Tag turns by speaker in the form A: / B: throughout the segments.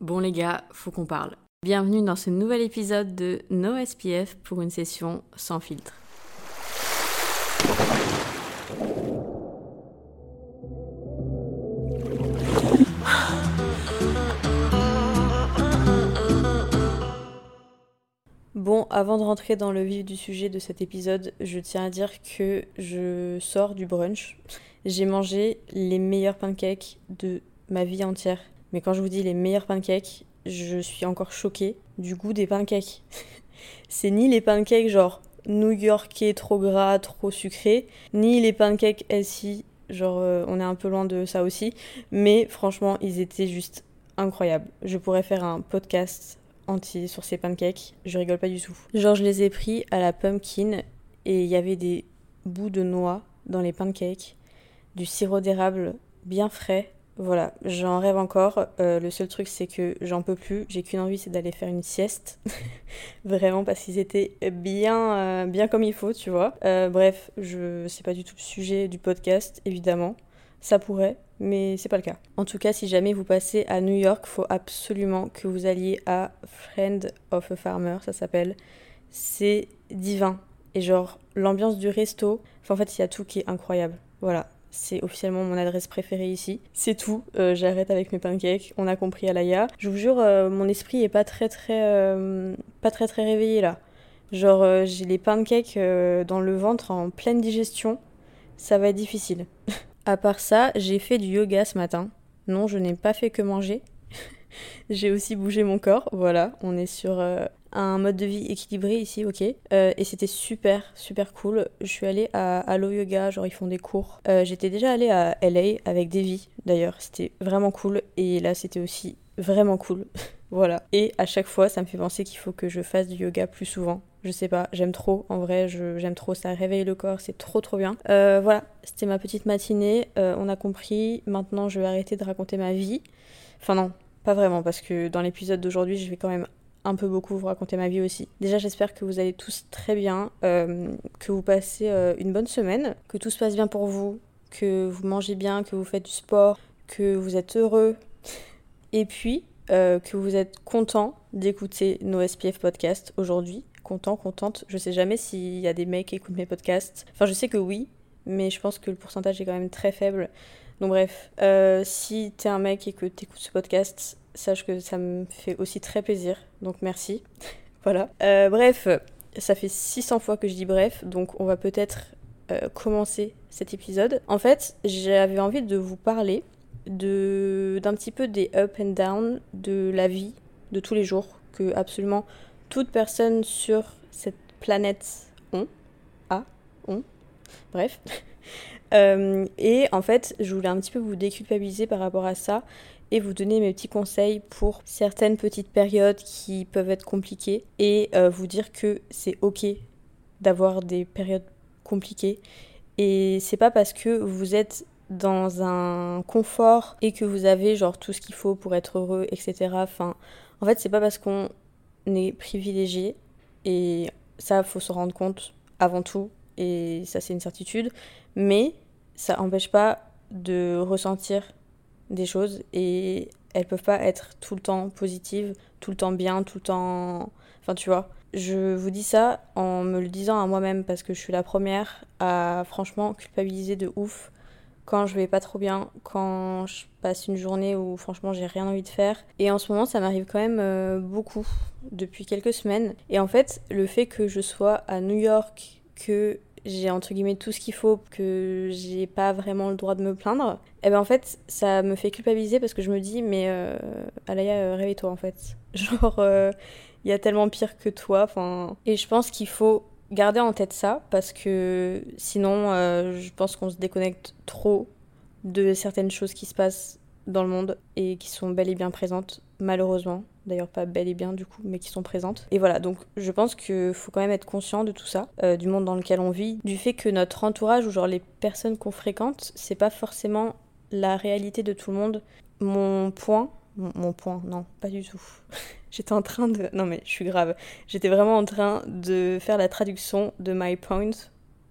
A: Bon les gars, faut qu'on parle. Bienvenue dans ce nouvel épisode de No SPF pour une session sans filtre. Bon, avant de rentrer dans le vif du sujet de cet épisode, je tiens à dire que je sors du brunch. J'ai mangé les meilleurs pancakes de ma vie entière. Mais quand je vous dis les meilleurs pancakes, je suis encore choquée du goût des pancakes. c'est ni les pancakes genre new-yorkais trop gras, trop sucrés, ni les pancakes SI, genre euh, on est un peu loin de ça aussi, mais franchement, ils étaient juste incroyables. Je pourrais faire un podcast entier sur ces pancakes, je rigole pas du tout. Genre je les ai pris à la pumpkin et il y avait des bouts de noix dans les pancakes, du sirop d'érable bien frais, voilà, j'en rêve encore. Euh, le seul truc, c'est que j'en peux plus. J'ai qu'une envie, c'est d'aller faire une sieste. Vraiment, parce qu'ils étaient bien, euh, bien comme il faut, tu vois. Euh, bref, je sais pas du tout le sujet du podcast, évidemment. Ça pourrait, mais c'est pas le cas. En tout cas, si jamais vous passez à New York, faut absolument que vous alliez à Friend of a Farmer, ça s'appelle. C'est divin. Et genre, l'ambiance du resto, enfin, en fait, il y a tout qui est incroyable. Voilà, c'est officiellement mon adresse préférée ici. C'est tout. Euh, j'arrête avec mes pancakes. On a compris Alaya. Je vous jure, euh, mon esprit est pas très très euh, pas très très réveillé là. Genre j'ai les pancakes dans le ventre en pleine digestion. Ça va être difficile. à part ça, j'ai fait du yoga ce matin. Non, je n'ai pas fait que manger. j'ai aussi bougé mon corps. Voilà, on est sur un mode de vie équilibré ici, ok. Euh, et c'était super, super cool. Je suis allée à Allo Yoga, genre ils font des cours. Euh, j'étais déjà allée à LA avec Devi d'ailleurs, c'était vraiment cool. Et là c'était aussi vraiment cool. voilà. Et à chaque fois, ça me fait penser qu'il faut que je fasse du yoga plus souvent. Je sais pas, j'aime trop, en vrai, j'aime trop, ça réveille le corps, c'est trop trop bien. Euh, voilà, c'était ma petite matinée, on a compris, maintenant je vais arrêter de raconter ma vie. Enfin non, pas vraiment, parce que dans l'épisode d'aujourd'hui, je vais quand même un peu beaucoup vous raconter ma vie aussi. Déjà, j'espère que vous allez tous très bien, euh, que vous passez euh, une bonne semaine, que tout se passe bien pour vous, que vous mangez bien, que vous faites du sport, que vous êtes heureux, et puis euh, que vous êtes content d'écouter nos SPF podcasts aujourd'hui. Content, contente. Je sais jamais s'il y a des mecs qui écoutent mes podcasts. Enfin, je sais que oui, mais je pense que le pourcentage est quand même très faible. Donc bref, si t'es un mec et que t'écoutes ce podcast, sache que ça me fait aussi très plaisir, donc merci. voilà. Euh, bref, ça fait 600 fois que je dis bref, donc on va peut-être euh, commencer cet épisode. En fait, j'avais envie de vous parler d'un petit peu des up and down de la vie de tous les jours que absolument toute personne sur cette planète a, ont, bref. Euh, et en fait, je voulais un petit peu vous déculpabiliser par rapport à ça et vous donner mes petits conseils pour certaines petites périodes qui peuvent être compliquées et euh, vous dire que c'est ok d'avoir des périodes compliquées. Et c'est pas parce que vous êtes dans un confort et que vous avez genre tout ce qu'il faut pour être heureux etc enfin en fait c'est pas parce qu'on est privilégié et ça faut se rendre compte avant tout et ça c'est une certitude. Mais ça n'empêche pas de ressentir des choses et elles peuvent pas être tout le temps positives, tout le temps bien, tout le temps. Enfin, tu vois. Je vous dis ça en me le disant à moi-même parce que je suis la première à franchement culpabiliser de ouf quand je vais pas trop bien, quand je passe une journée où franchement j'ai rien envie de faire. Et en ce moment, ça m'arrive quand même euh, beaucoup depuis quelques semaines. Et en fait, le fait que je sois à New York, que j'ai entre guillemets tout ce qu'il faut, que j'ai pas vraiment le droit de me plaindre, et eh ben en fait ça me fait culpabiliser parce que je me dis mais euh, Alaya euh, réveille-toi en fait. Genre il euh, y a tellement pire que toi, et je pense qu'il faut garder en tête ça parce que sinon euh, je pense qu'on se déconnecte trop de certaines choses qui se passent dans le monde et qui sont bel et bien présentes malheureusement d'ailleurs pas bel et bien du coup, mais qui sont présentes. Et voilà, donc je pense qu'il faut quand même être conscient de tout ça, euh, du monde dans lequel on vit, du fait que notre entourage ou genre les personnes qu'on fréquente, c'est pas forcément la réalité de tout le monde. Mon point, mon, point, non, pas du tout. J'étais en train de... Non mais je suis grave. J'étais vraiment en train de faire la traduction de my point,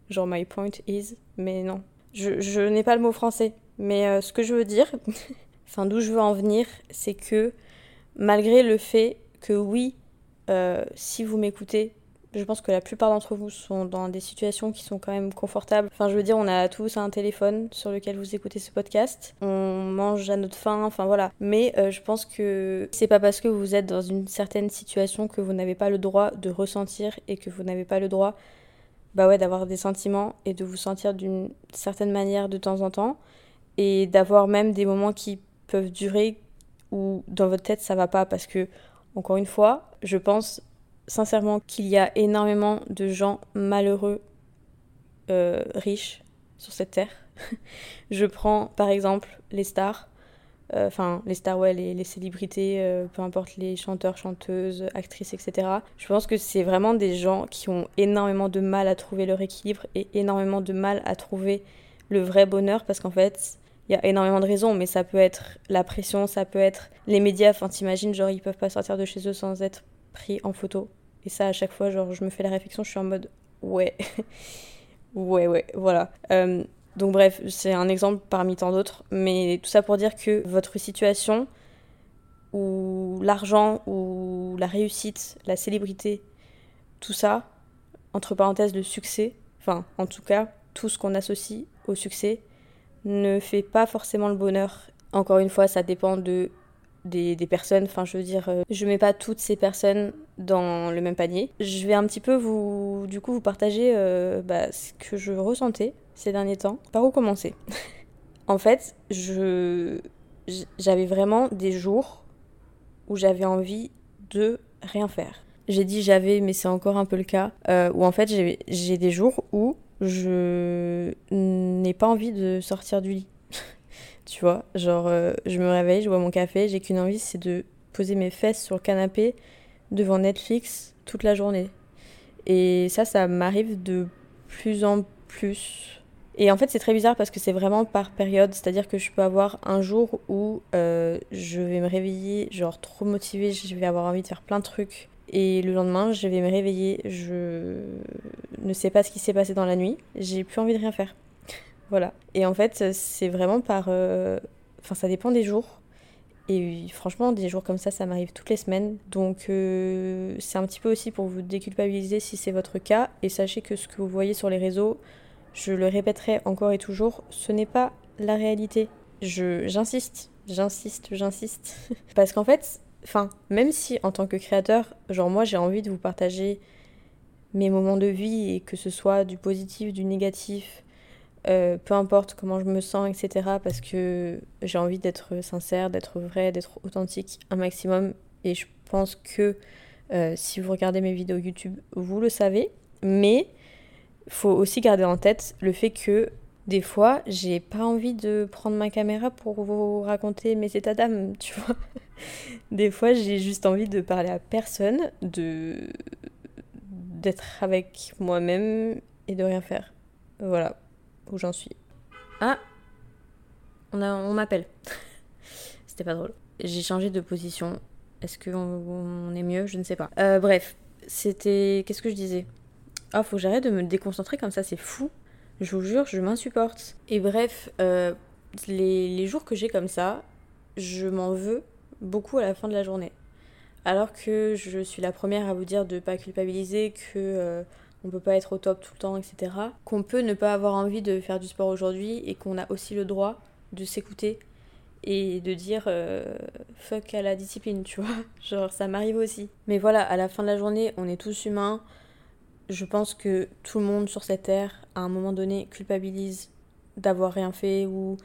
A: genre my point is, mais non. Je, n'ai pas le mot français, mais euh, ce que je veux dire, enfin d'où je veux en venir, c'est que malgré le fait que oui, euh, si vous m'écoutez, je pense que la plupart d'entre vous sont dans des situations qui sont quand même confortables. Enfin, je veux dire, on a tous un téléphone sur lequel vous écoutez ce podcast. On mange à notre faim, enfin voilà. Mais euh, je pense que c'est pas parce que vous êtes dans une certaine situation que vous n'avez pas le droit de ressentir et que vous n'avez pas le droit bah ouais, d'avoir des sentiments et de vous sentir d'une certaine manière de temps en temps et d'avoir même des moments qui peuvent durer où dans votre tête ça va pas parce que encore une fois, je pense sincèrement qu'il y a énormément de gens malheureux euh, riches sur cette terre. je prends par exemple les stars, euh, enfin les stars, ouais, les, célébrités, euh, peu importe les chanteurs, chanteuses, actrices, etc. Je pense que c'est vraiment des gens qui ont énormément de mal à trouver leur équilibre et énormément de mal à trouver le vrai bonheur parce qu'en fait, il y a énormément de raisons, mais ça peut être la pression, ça peut être les médias. Enfin, t'imagines, genre, ils peuvent pas sortir de chez eux sans être pris en photo. Et ça, à chaque fois, genre, je me fais la réflexion, je suis en mode, ouais, ouais, ouais, voilà. Euh, donc bref, c'est un exemple parmi tant d'autres, mais tout ça pour dire que votre situation, ou l'argent, ou la réussite, la célébrité, tout ça, entre parenthèses le succès, enfin en tout cas tout ce qu'on associe au succès, ne fait pas forcément le bonheur. Encore une fois, ça dépend de des, personnes. Enfin, je veux dire, euh, je mets pas toutes ces personnes dans le même panier. Je vais un petit peu vous, du coup, vous partager euh, bah, ce que je ressentais ces derniers temps. Par où commencer? En fait, je j'avais vraiment des jours où j'avais envie de rien faire. J'ai dit j'avais, mais c'est encore un peu le cas. Euh, où en fait, j'ai des jours où je n'ai pas envie de sortir du lit. tu vois, genre, euh, je me réveille, je bois mon café, j'ai qu'une envie, c'est de poser mes fesses sur le canapé devant Netflix toute la journée. Et ça, ça m'arrive de plus en plus. Et en fait, c'est très bizarre parce que c'est vraiment par période. C'est-à-dire que je peux avoir un jour où euh, je vais me réveiller, genre trop motivée, je vais avoir envie de faire plein de trucs. Et le lendemain, je vais me réveiller. Je ne sais pas ce qui s'est passé dans la nuit. J'ai plus envie de rien faire. voilà. Et en fait, c'est vraiment par. Euh, enfin, ça dépend des jours. Et franchement, des jours comme ça, ça m'arrive toutes les semaines. Donc, euh, c'est un petit peu aussi pour vous déculpabiliser si c'est votre cas. Et sachez que ce que vous voyez sur les réseaux, je le répéterai encore et toujours, ce n'est pas la réalité. Je, j'insiste, j'insiste, j'insiste. Parce qu'en fait, Enfin, même si en tant que créateur, genre moi j'ai envie de vous partager mes moments de vie et que ce soit du positif, du négatif, euh, peu importe comment je me sens, etc. Parce que j'ai envie d'être sincère, d'être vrai, d'être authentique un maximum. Et je pense que euh, si vous regardez mes vidéos YouTube, vous le savez. Mais faut aussi garder en tête le fait que des fois, j'ai pas envie de prendre ma caméra pour vous raconter mes états d'âme, tu vois. Des fois, j'ai juste envie de parler à personne, de d'être avec moi-même et de rien faire. Voilà où j'en suis. Ah, on, on m'appelle. C'était pas drôle. J'ai changé de position. Est-ce qu'on on est mieux? Je ne sais pas. Euh, bref, c'était. Qu'est-ce que je disais? Ah, faut que j'arrête de me déconcentrer comme ça, c'est fou. Je vous jure, je m'insupporte. Et bref, euh, les, jours que j'ai comme ça, je m'en veux beaucoup à la fin de la journée. Alors que je suis la première à vous dire de ne pas culpabiliser, que euh, on peut pas être au top tout le temps, etc. Qu'on peut ne pas avoir envie de faire du sport aujourd'hui et qu'on a aussi le droit de s'écouter et de dire euh, fuck à la discipline, tu vois. Genre ça m'arrive aussi. Mais voilà, à la fin de la journée, on est tous humains je pense que tout le monde sur cette terre, à un moment donné, culpabilise d'avoir rien fait ou,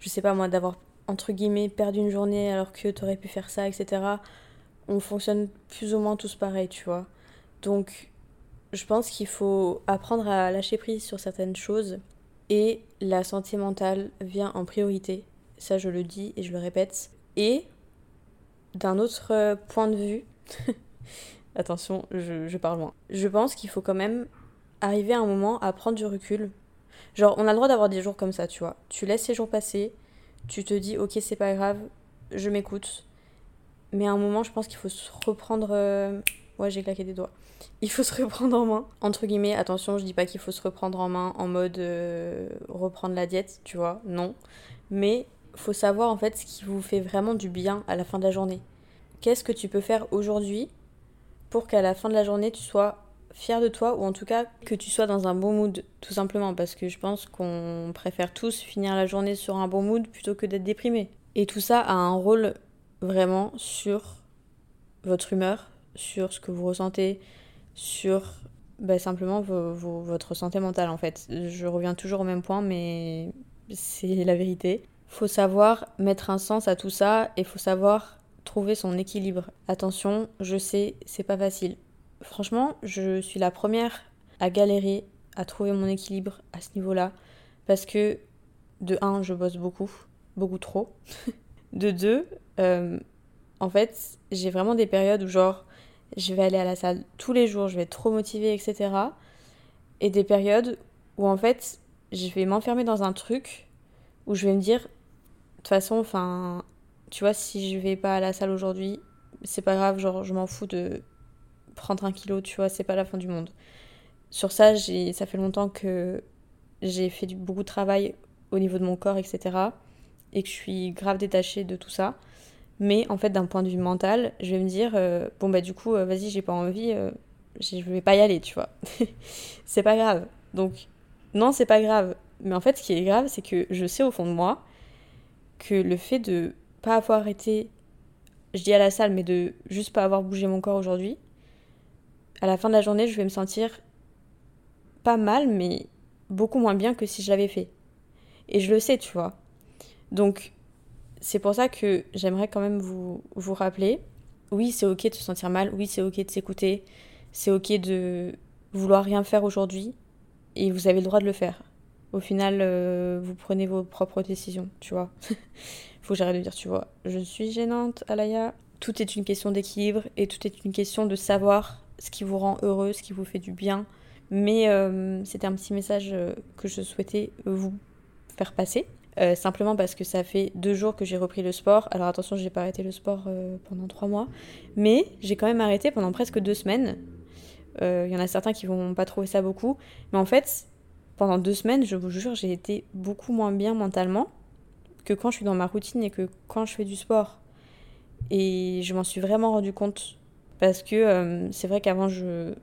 A: je sais pas moi, d'avoir, entre guillemets, perdu une journée alors que t'aurais pu faire ça, etc. On fonctionne plus ou moins tous pareil, tu vois. Donc, je pense qu'il faut apprendre à lâcher prise sur certaines choses et la santé mentale vient en priorité. Ça, je le dis et je le répète. Et d'un autre point de vue, Attention, je, je parle loin. Je pense qu'il faut quand même arriver à un moment à prendre du recul. Genre, on a le droit d'avoir des jours comme ça, tu vois. Tu laisses ces jours passer, tu te dis, ok, c'est pas grave, je m'écoute. Mais à un moment, je pense qu'il faut se reprendre. Euh, ouais, j'ai claqué des doigts. Il faut se reprendre en main. Entre guillemets, attention, je dis pas qu'il faut se reprendre en main en mode euh, reprendre la diète, tu vois. Non. Mais faut savoir en fait ce qui vous fait vraiment du bien à la fin de la journée qu'est-ce que tu peux faire aujourd'hui pour qu'à la fin de la journée, tu sois fier de toi ou en tout cas que tu sois dans un bon mood, tout simplement, parce que je pense qu'on préfère tous finir la journée sur un bon mood plutôt que d'être déprimé. Et tout ça a un rôle vraiment sur votre humeur, sur ce que vous ressentez, sur bah, simplement votre santé mentale en fait. Je reviens toujours au même point, mais c'est la vérité. Faut savoir mettre un sens à tout ça et faut savoir trouver son équilibre. Attention, je sais, c'est pas facile. Franchement, je suis la première à galérer à trouver mon équilibre à ce niveau-là parce que de un, je bosse beaucoup, beaucoup trop. de deux, euh, en fait, j'ai vraiment des périodes où genre je vais aller à la salle tous les jours, je vais être trop motivée, etc. Et des périodes où en fait je vais m'enfermer dans un truc où je vais me dire, de toute façon, enfin, tu vois, si je vais pas à la salle aujourd'hui, c'est pas grave, genre je m'en fous de prendre un kilo, tu vois, c'est pas la fin du monde. Sur ça, ça fait longtemps que j'ai fait beaucoup de travail au niveau de mon corps, etc. Et que je suis grave détachée de tout ça. Mais en fait, d'un point de vue mental, je vais me dire, euh, bon bah du coup, euh, vas-y, j'ai pas envie, euh, je vais pas y aller, tu vois. c'est pas grave. Donc, non, c'est pas grave. Mais en fait, ce qui est grave, c'est que je sais au fond de moi que le fait de pas avoir été, je dis à la salle, mais de juste pas avoir bougé mon corps aujourd'hui, à la fin de la journée, je vais me sentir pas mal, mais beaucoup moins bien que si je l'avais fait. Et je le sais, tu vois. Donc, c'est pour ça que j'aimerais quand même vous, vous rappeler, oui, c'est ok de se sentir mal, oui, c'est ok de s'écouter, c'est ok de vouloir rien faire aujourd'hui, et vous avez le droit de le faire. Au final, euh, vous prenez vos propres décisions, tu vois. Faut que j'arrête de dire, tu vois. Je suis gênante, Alaya. Tout est une question d'équilibre et tout est une question de savoir ce qui vous rend heureux, ce qui vous fait du bien. Mais euh, c'était un petit message euh, que je souhaitais vous faire passer. Euh, simplement parce que ça fait deux jours que j'ai repris le sport. Alors attention, j'ai pas arrêté le sport pendant trois mois, mais j'ai quand même arrêté pendant presque deux semaines. Il y en a certains qui vont pas trouver ça beaucoup, mais en fait, pendant deux semaines, je vous jure, j'ai été beaucoup moins bien mentalement que quand je suis dans ma routine et que quand je fais du sport. Et je m'en suis vraiment rendu compte parce que c'est vrai qu'avant je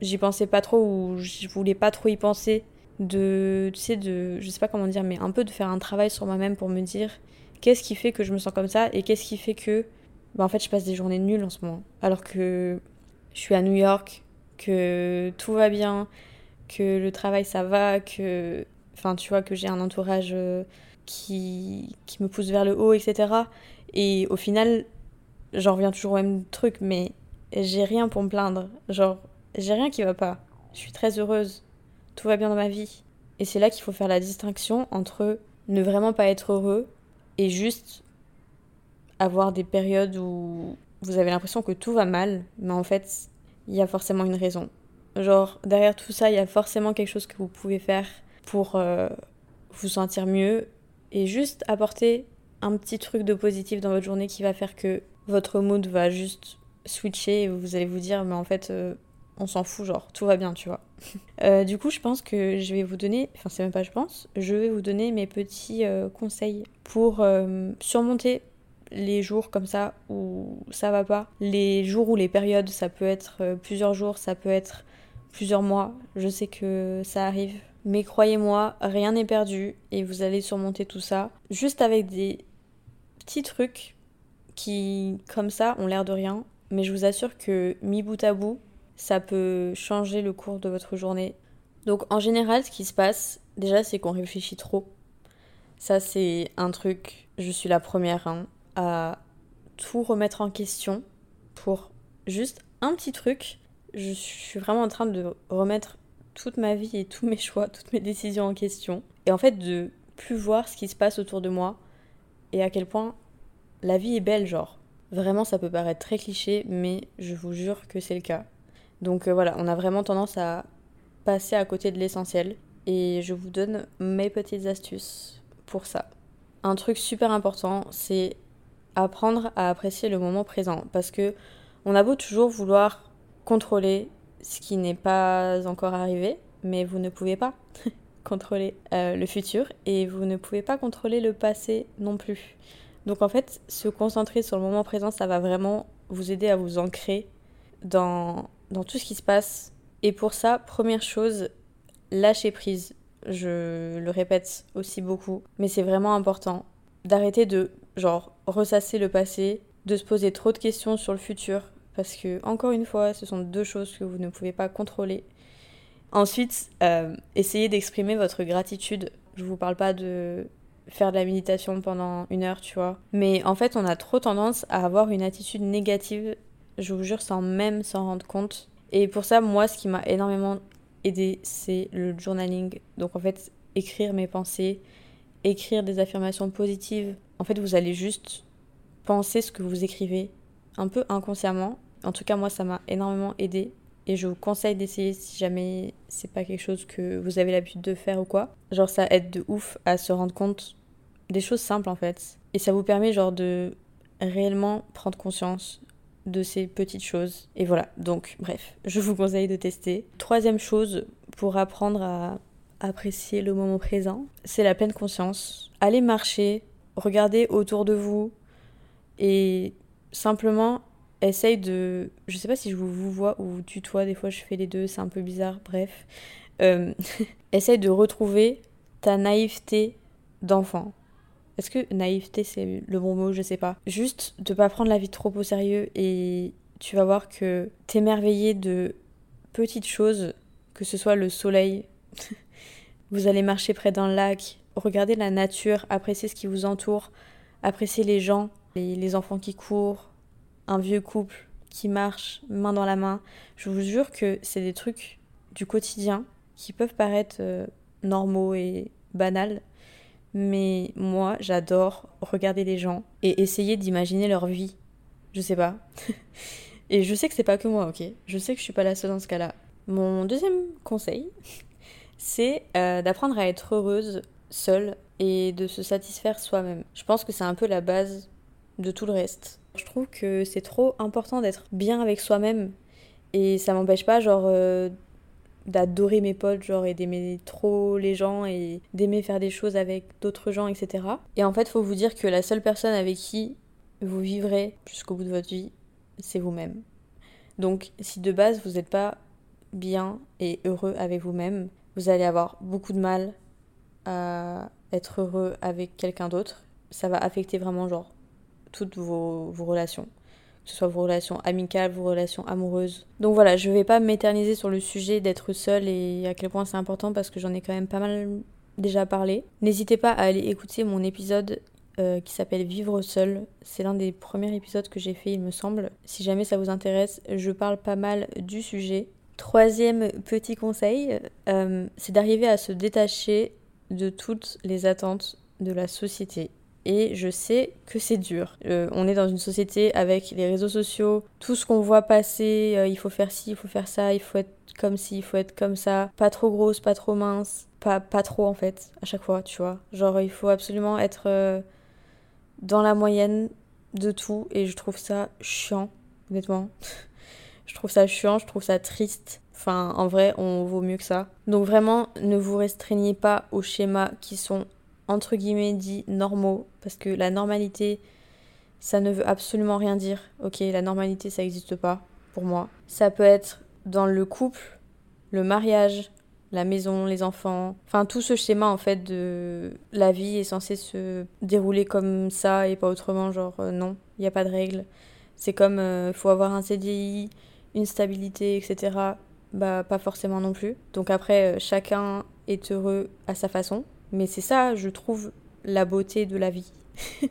A: j'y pensais pas trop ou je voulais pas trop y penser de, tu sais, de, je sais pas comment dire, mais un peu de faire un travail sur moi-même pour me dire qu'est-ce qui fait que je me sens comme ça et qu'est-ce qui fait que, bah, en fait, je passe des journées nulles en ce moment. Alors que je suis à New York, que tout va bien, que le travail ça va, que, enfin, tu vois, que j'ai un entourage euh, qui, qui me pousse vers le haut, etc. Et au final, j'en reviens toujours au même truc, mais j'ai rien pour me plaindre. Genre, j'ai rien qui va pas. Je suis très heureuse tout va bien dans ma vie. Et c'est là qu'il faut faire la distinction entre ne vraiment pas être heureux et juste avoir des périodes où vous avez l'impression que tout va mal, mais en fait, il y a forcément une raison. Genre, derrière tout ça, il y a forcément quelque chose que vous pouvez faire pour euh, vous sentir mieux et juste apporter un petit truc de positif dans votre journée qui va faire que votre mood va juste switcher et vous allez vous dire, mais en fait, euh, on s'en fout, genre, tout va bien, tu vois. Euh, du coup, je pense que je vais vous donner, enfin, c'est même pas je pense, je vais vous donner mes petits euh, conseils pour surmonter les jours comme ça où ça va pas. Les jours ou les périodes, ça peut être plusieurs jours, ça peut être plusieurs mois. Je sais que ça arrive. Mais croyez-moi, rien n'est perdu et vous allez surmonter tout ça juste avec des petits trucs qui, comme ça, ont l'air de rien. Mais je vous assure que mi bout à bout, ça peut changer le cours de votre journée. Donc en général, ce qui se passe, déjà, c'est qu'on réfléchit trop. Ça, c'est un truc, je suis la première hein, à tout remettre en question pour juste un petit truc. Je suis vraiment en train de remettre toute ma vie et tous mes choix, toutes mes décisions en question. Et en fait, de plus voir ce qui se passe autour de moi et à quel point la vie est belle, genre. Vraiment, ça peut paraître très cliché, mais je vous jure que c'est le cas. Donc euh, voilà, on a vraiment tendance à passer à côté de l'essentiel. Et je vous donne mes petites astuces pour ça. Un truc super important, c'est apprendre à apprécier le moment présent. Parce que on a beau toujours vouloir contrôler ce qui n'est pas encore arrivé, mais vous ne pouvez pas contrôler euh, le futur et vous ne pouvez pas contrôler le passé non plus. Donc en fait, se concentrer sur le moment présent, ça va vraiment vous aider à vous ancrer dans, dans tout ce qui se passe. Et pour ça, première chose, lâcher prise. Je le répète aussi beaucoup, mais c'est vraiment important d'arrêter de genre ressasser le passé, de se poser trop de questions sur le futur, parce que encore une fois, ce sont deux choses que vous ne pouvez pas contrôler. Ensuite, euh, essayez d'exprimer votre gratitude. Je vous parle pas de faire de la méditation pendant une heure, tu vois. Mais en fait, on a trop tendance à avoir une attitude négative, je vous jure, sans même s'en rendre compte. Et pour ça, moi, ce qui m'a énormément aidé, c'est le journaling. Donc en fait, écrire mes pensées, écrire des affirmations positives. En fait, vous allez juste penser ce que vous écrivez, un peu inconsciemment. En tout cas, moi, ça m'a énormément aidé. Et je vous conseille d'essayer si jamais c'est pas quelque chose que vous avez l'habitude de faire ou quoi. Genre, ça aide de ouf à se rendre compte des choses simples en fait. Et ça vous permet genre de réellement prendre conscience de ces petites choses. Et voilà, donc bref, je vous conseille de tester. Troisième chose pour apprendre à apprécier le moment présent, c'est la pleine conscience. Allez marcher, regardez autour de vous et simplement essaye de... Je sais pas si je vous vois ou tutoie, des fois je fais les deux, c'est un peu bizarre, bref. Euh... essaye de retrouver ta naïveté d'enfant. Est-ce que naïveté c'est le bon mot? Je sais pas. Juste de pas prendre la vie trop au sérieux et tu vas voir que t'émerveiller de petites choses, que ce soit le soleil, vous allez marcher près d'un lac, regarder la nature, apprécier ce qui vous entoure, apprécier les gens, les, les enfants qui courent, un vieux couple qui marche main dans la main. Je vous jure que c'est des trucs du quotidien qui peuvent paraître euh, normaux et banals, mais moi, j'adore regarder les gens et essayer d'imaginer leur vie. Je sais pas. et je sais que c'est pas que moi, ok? Je sais que je suis pas la seule dans ce cas-là. Mon deuxième conseil, c'est euh, d'apprendre à être heureuse seule et de se satisfaire soi-même. Je pense que c'est un peu la base de tout le reste. Je trouve que c'est trop important d'être bien avec soi-même et ça m'empêche pas genre euh, d'adorer mes potes, genre, et d'aimer trop les gens et d'aimer faire des choses avec d'autres gens, etc. Et en fait, faut vous dire que la seule personne avec qui vous vivrez jusqu'au bout de votre vie, c'est vous-même. Donc, si de base vous n'êtes pas bien et heureux avec vous-même, vous allez avoir beaucoup de mal à être heureux avec quelqu'un d'autre. Ça va affecter vraiment, genre, toutes vos, vos relations que ce soit vos relations amicales, vos relations amoureuses. Donc voilà, je vais pas m'éterniser sur le sujet d'être seule et à quel point c'est important parce que j'en ai quand même pas mal déjà parlé. N'hésitez pas à aller écouter mon épisode euh, qui s'appelle Vivre seul. C'est l'un des premiers épisodes que j'ai fait, il me semble. Si jamais ça vous intéresse, je parle pas mal du sujet. Troisième petit conseil, euh, c'est d'arriver à se détacher de toutes les attentes de la société et je sais que c'est dur. Euh, on est dans une société avec les réseaux sociaux, tout ce qu'on voit passer, euh, il faut faire ci, il faut faire ça, il faut être comme ci, il faut être comme ça, pas trop grosse, pas trop mince, pas, pas trop en fait, à chaque fois, tu vois. Genre il faut absolument être euh, dans la moyenne de tout et je trouve ça chiant, honnêtement. je trouve ça chiant, je trouve ça triste. Enfin, en vrai, on vaut mieux que ça. Donc vraiment, ne vous restreignez pas aux schémas qui sont entre guillemets dit normaux, parce que la normalité, ça ne veut absolument rien dire. Ok, la normalité, ça n'existe pas pour moi. Ça peut être dans le couple, le mariage, la maison, les enfants, enfin tout ce schéma en fait de la vie est censé se dérouler comme ça et pas autrement, genre euh, non, il n'y a pas de règles. C'est comme il euh, faut avoir un CDI, une stabilité, etc. Bah pas forcément non plus. Donc après, euh, chacun est heureux à sa façon. Mais c'est ça, je trouve, la beauté de la vie.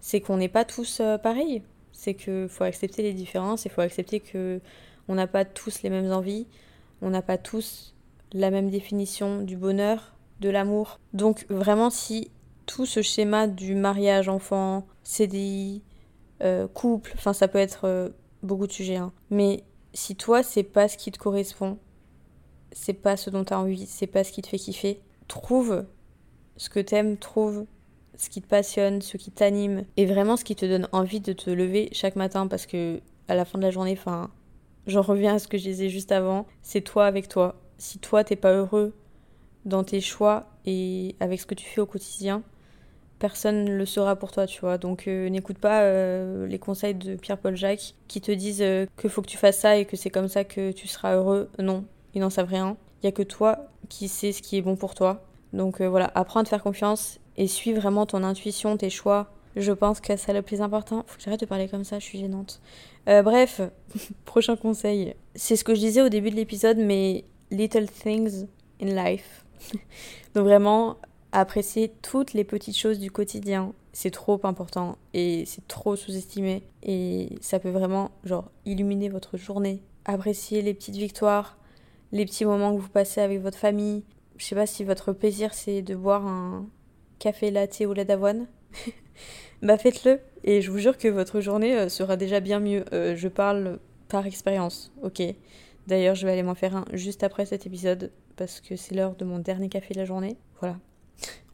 A: c'est qu'on n'est pas tous euh, pareils. C'est qu'il faut accepter les différences, il faut accepter que on n'a pas tous les mêmes envies, on n'a pas tous la même définition du bonheur, de l'amour. Donc vraiment, si tout ce schéma du mariage, enfant, CDI, euh, couple, enfin ça peut être euh, beaucoup de sujets, hein. mais si toi c'est pas ce qui te correspond, c'est pas ce dont tu as envie, c'est pas ce qui te fait kiffer, trouve ce que t'aimes, trouve ce qui te passionne, ce qui t'anime, et vraiment ce qui te donne envie de te lever chaque matin parce que à la fin de la journée, enfin, j'en reviens à ce que je disais juste avant, c'est toi avec toi. Si toi t'es pas heureux dans tes choix et avec ce que tu fais au quotidien, personne ne le saura pour toi, tu vois. Donc euh, n'écoute pas euh, les conseils de Pierre-Paul Jacques qui te disent euh, qu'il faut que tu fasses ça et que c'est comme ça que tu seras heureux. Non, ils n'en savent rien. Il n'y a que toi qui sais ce qui est bon pour toi. Donc voilà, apprends à te faire confiance et suis vraiment ton intuition, tes choix. Je pense que c'est le plus important. Faut que j'arrête de parler comme ça, je suis gênante. bref, prochain conseil. C'est ce que je disais au début de l'épisode, mais little things in life. Donc vraiment, apprécier toutes les petites choses du quotidien. C'est trop important et c'est trop sous-estimé et ça peut vraiment genre illuminer votre journée. Apprécier les petites victoires, les petits moments que vous passez avec votre famille. Je sais pas si votre plaisir c'est de boire un café latte au lait d'avoine. bah faites-le et je vous jure que votre journée euh, sera déjà bien mieux. Euh, je parle par expérience, ok. D'ailleurs, je vais aller m'en faire un juste après cet épisode parce que c'est l'heure de mon dernier café de la journée. Voilà,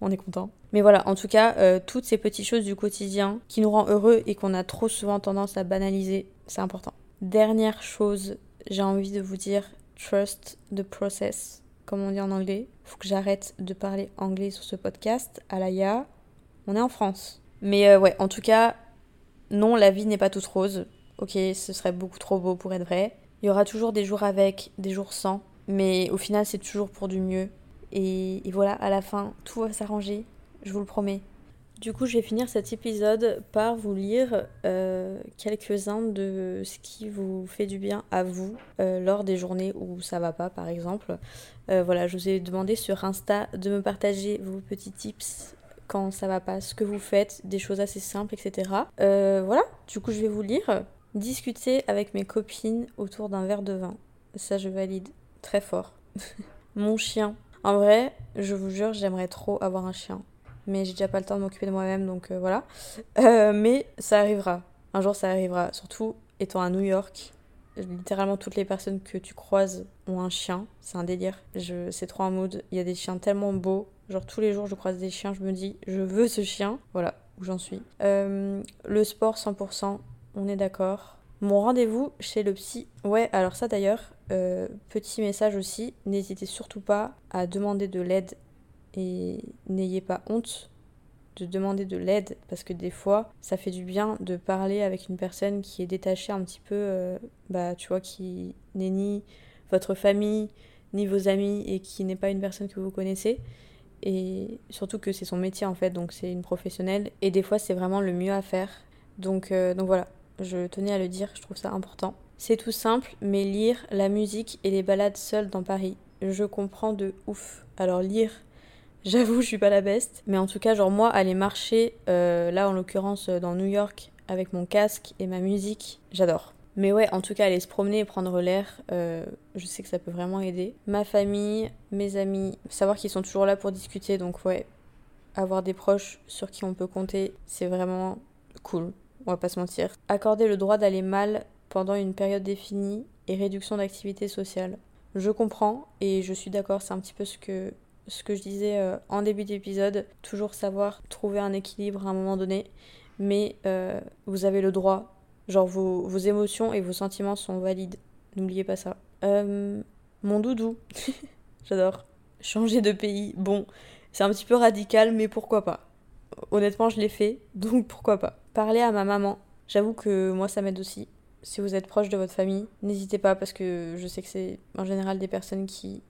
A: on est content. Mais voilà, en tout cas, euh, toutes ces petites choses du quotidien qui nous rend heureux et qu'on a trop souvent tendance à banaliser, c'est important. Dernière chose, j'ai envie de vous dire trust the process, comme on dit en anglais. Faut que j'arrête de parler anglais sur ce podcast. Alaya, on est en France. Mais euh, ouais, en tout cas, non, la vie n'est pas toute rose. Ok, ce serait beaucoup trop beau pour être vrai. Il y aura toujours des jours avec, des jours sans. Mais au final, c'est toujours pour du mieux. Et, voilà, à la fin, tout va s'arranger, je vous le promets. Du coup, je vais finir cet épisode par vous lire euh, quelques-uns de ce qui vous fait du bien à vous euh, lors des journées où ça va pas, par exemple. Euh, voilà, je vous ai demandé sur Insta de me partager vos petits tips quand ça va pas, ce que vous faites, des choses assez simples, etc. voilà, du coup, je vais vous lire. Discuter avec mes copines autour d'un verre de vin. Ça, je valide très fort. Mon chien en vrai, je vous jure, j'aimerais trop avoir un chien. Mais j'ai déjà pas le temps de m'occuper de moi-même, donc euh, voilà. Euh, mais ça arrivera. Un jour, ça arrivera. Surtout étant à New York, littéralement toutes les personnes que tu croises ont un chien. C'est un délire. Je... C'est trop un mood. Il y a des chiens tellement beaux. Genre tous les jours, je croise des chiens, je me dis, je veux ce chien. Voilà où j'en suis. Euh, le sport 100%, on est d'accord. Mon rendez-vous chez le psy. Ouais, alors ça d'ailleurs, petit message aussi, n'hésitez surtout pas à demander de l'aide et n'ayez pas honte de demander de l'aide parce que des fois ça fait du bien de parler avec une personne qui est détachée un petit peu, euh, bah tu vois, qui n'est ni votre famille ni vos amis et qui n'est pas une personne que vous connaissez. Et surtout que c'est son métier en fait donc c'est une professionnelle et des fois c'est vraiment le mieux à faire. Donc, euh, donc voilà je tenais à le dire je trouve ça important. C'est tout simple, mais lire, la musique et les balades seules dans Paris, je comprends de ouf. Alors lire, j'avoue, je suis pas la beste, mais en tout cas, genre moi, aller marcher, euh, là en l'occurrence euh, dans New York, avec mon casque et ma musique, j'adore. Mais ouais, en tout cas, aller se promener et prendre l'air, euh, je sais que ça peut vraiment aider. Ma famille, mes amis, savoir qu'ils sont toujours là pour discuter, donc ouais, avoir des proches sur qui on peut compter, c'est vraiment cool, on va pas se mentir. Accorder le droit d'aller mal pendant une période définie et réduction d'activité sociale. Je comprends et je suis d'accord, c'est un petit peu ce que, ce que je disais euh, en début d'épisode, toujours savoir trouver un équilibre à un moment donné, mais euh, vous avez le droit, genre vos, vos, émotions et vos sentiments sont valides, n'oubliez pas ça. Euh, mon doudou, j'adore. Changer de pays, bon, c'est un petit peu radical, mais pourquoi pas. Honnêtement, je l'ai fait, donc pourquoi pas. Parler à ma maman, j'avoue que moi ça m'aide aussi. Si vous êtes proche de votre famille, n'hésitez pas parce que je sais que c'est en général des personnes qui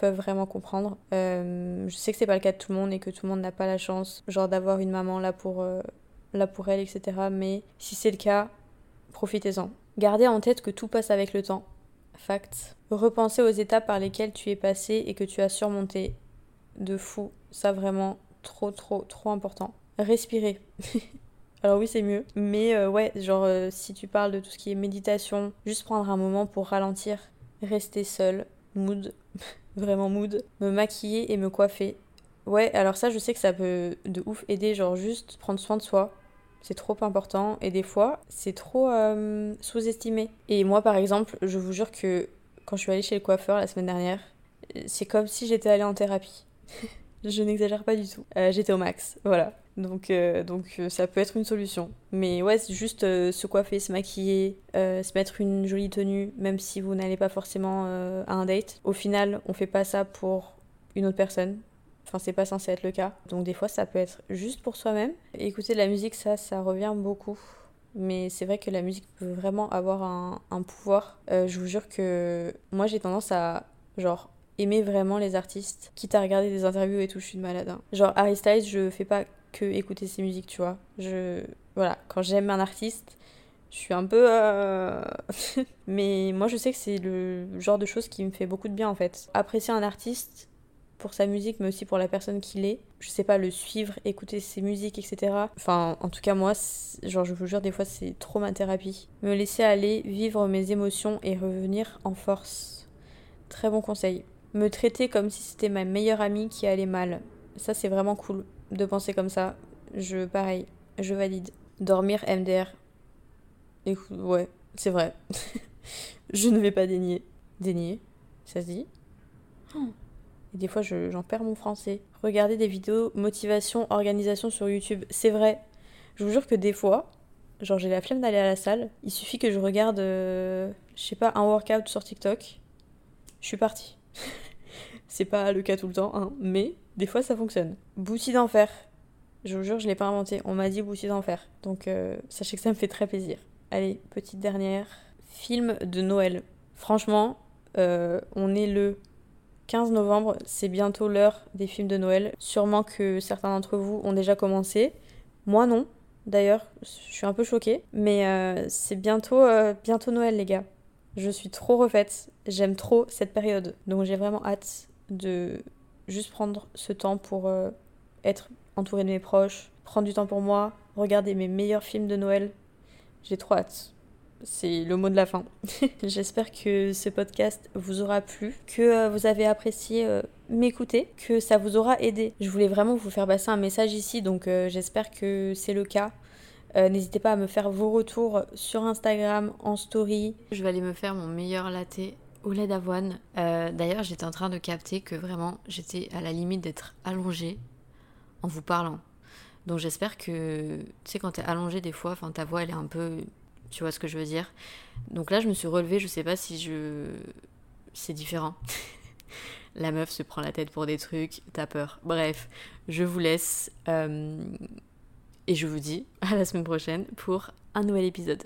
A: peuvent vraiment comprendre. Euh, je sais que c'est pas le cas de tout le monde et que tout le monde n'a pas la chance, genre d'avoir une maman là pour, euh, là pour elle, etc. Mais si c'est le cas, profitez-en. Gardez en tête que tout passe avec le temps. Fact. Repensez aux étapes par lesquelles tu es passé et que tu as surmonté. De fou. Ça vraiment trop trop trop important. Respirez. Alors oui, c'est mieux. Mais euh, ouais, genre si tu parles de tout ce qui est méditation, juste prendre un moment pour ralentir, rester seul, mood, vraiment mood, me maquiller et me coiffer. Ouais, alors ça, je sais que ça peut de ouf aider, genre juste prendre soin de soi. C'est trop important et des fois, c'est trop euh, sous-estimé. Et moi, par exemple, je vous jure que quand je suis allée chez le coiffeur la semaine dernière, c'est comme si j'étais allée en thérapie. je n'exagère pas du tout. j'étais au max, voilà. Donc, euh, donc euh, ça peut être une solution. Mais ouais, c'est juste euh, se coiffer, se maquiller, se mettre une jolie tenue, même si vous n'allez pas forcément à un date. Au final, on fait pas ça pour une autre personne. Enfin, c'est pas censé être le cas. Donc des fois, ça peut être juste pour soi-même. Écouter de la musique, ça, ça revient beaucoup. Mais c'est vrai que la musique peut vraiment avoir un, un pouvoir. Euh, je vous jure que moi, j'ai tendance à, genre, aimer vraiment les artistes. Quitte à regarder des interviews et tout, je suis une malade. hein. Genre, Harry Styles, je fais pas que écouter ses musiques, tu vois. Je... Voilà, quand j'aime un artiste, je suis un peu... euh, Mais moi, je sais que c'est le genre de choses qui me fait beaucoup de bien, en fait. Apprécier un artiste pour sa musique, mais aussi pour la personne qu'il est. Je sais pas, le suivre, écouter ses musiques, etc. Enfin, en tout cas, moi, genre, je vous jure, des fois, c'est trop ma thérapie. Me laisser aller, vivre mes émotions et revenir en force. Très bon conseil. Me traiter comme si c'était ma meilleure amie qui allait mal. Ça, c'est vraiment cool de penser comme ça. Je, pareil, je valide. Dormir MDR. Écoute, ouais, c'est vrai. je ne vais pas dénier. Dénier, ça se dit? Et des fois, je- j'en perds mon français. Regarder des vidéos motivation, organisation sur YouTube. C'est vrai. Je vous jure que des fois, genre j'ai la flemme d'aller à la salle. Il suffit que je regarde, euh, je sais pas, un workout sur TikTok. Je suis partie. C'est pas le cas tout le temps, hein, mais des fois ça fonctionne. Bouti d'enfer. Je vous jure, je l'ai pas inventé. On m'a dit bouti d'enfer. Donc euh, sachez que ça me fait très plaisir. Allez, petite dernière. Film de Noël. Franchement, euh, on est le 15 novembre, c'est bientôt l'heure des films de Noël. Sûrement que certains d'entre vous ont déjà commencé. Moi non, d'ailleurs, je suis un peu choquée. Mais euh, c'est bientôt, bientôt Noël, les gars. Je suis trop refaite. J'aime trop cette période. Donc j'ai vraiment hâte de juste prendre ce temps pour euh, être entourée de mes proches, prendre du temps pour moi, regarder mes meilleurs films de Noël. J'ai trop hâte. C'est le mot de la fin. J'espère que ce podcast vous aura plu, que euh, vous avez apprécié euh, m'écouter, que ça vous aura aidé. Je voulais vraiment vous faire passer un message ici, donc j'espère que c'est le cas. Euh, N'hésitez pas à me faire vos retours sur Instagram, en story. Je vais aller me faire mon meilleur latte au lait d'avoine. Euh, D'ailleurs, j'étais en train de capter que vraiment j'étais à la limite d'être allongée en vous parlant. Donc j'espère que, tu sais, quand t'es allongée des fois, ta voix elle est un peu tu vois ce que je veux dire Donc là, je me suis relevée, je sais pas si je. C'est différent. la meuf se prend la tête pour des trucs, t'as peur. Bref, je vous laisse. euh, Et je vous dis à la semaine prochaine pour un nouvel épisode.